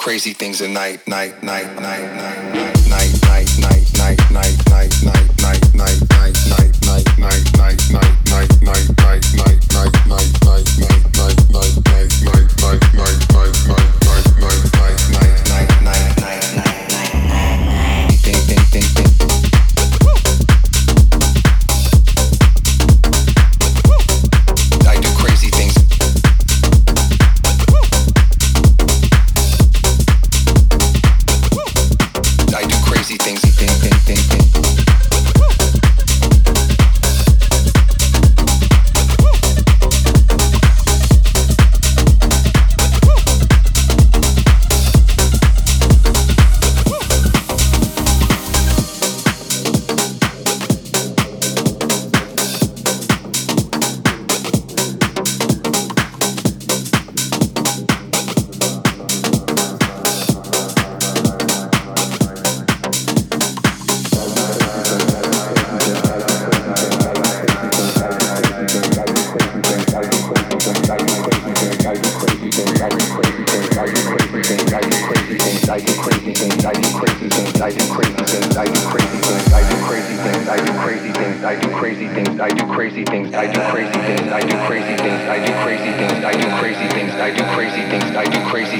crazy things at night, night, night, night, night, night, night, night, night, night, night, night, night, night, night, night, night, night, night, night. crazy things. I do crazy things. I do crazy things.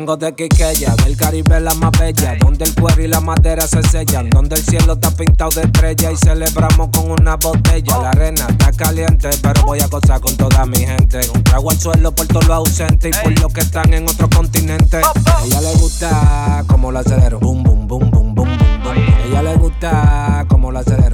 Vengo de Quiqueya, del Caribe la más bella, donde el cuero y la madera se sellan, donde el cielo está pintado de estrella y celebramos con una botella. La arena está caliente, pero voy a gozar con toda mi gente. Un trago al suelo por todos los ausentes y por los que están en otro continente. A ella le gusta como la acelero, boom, boom, boom, boom, boom, boom. A ella le gusta como la acelero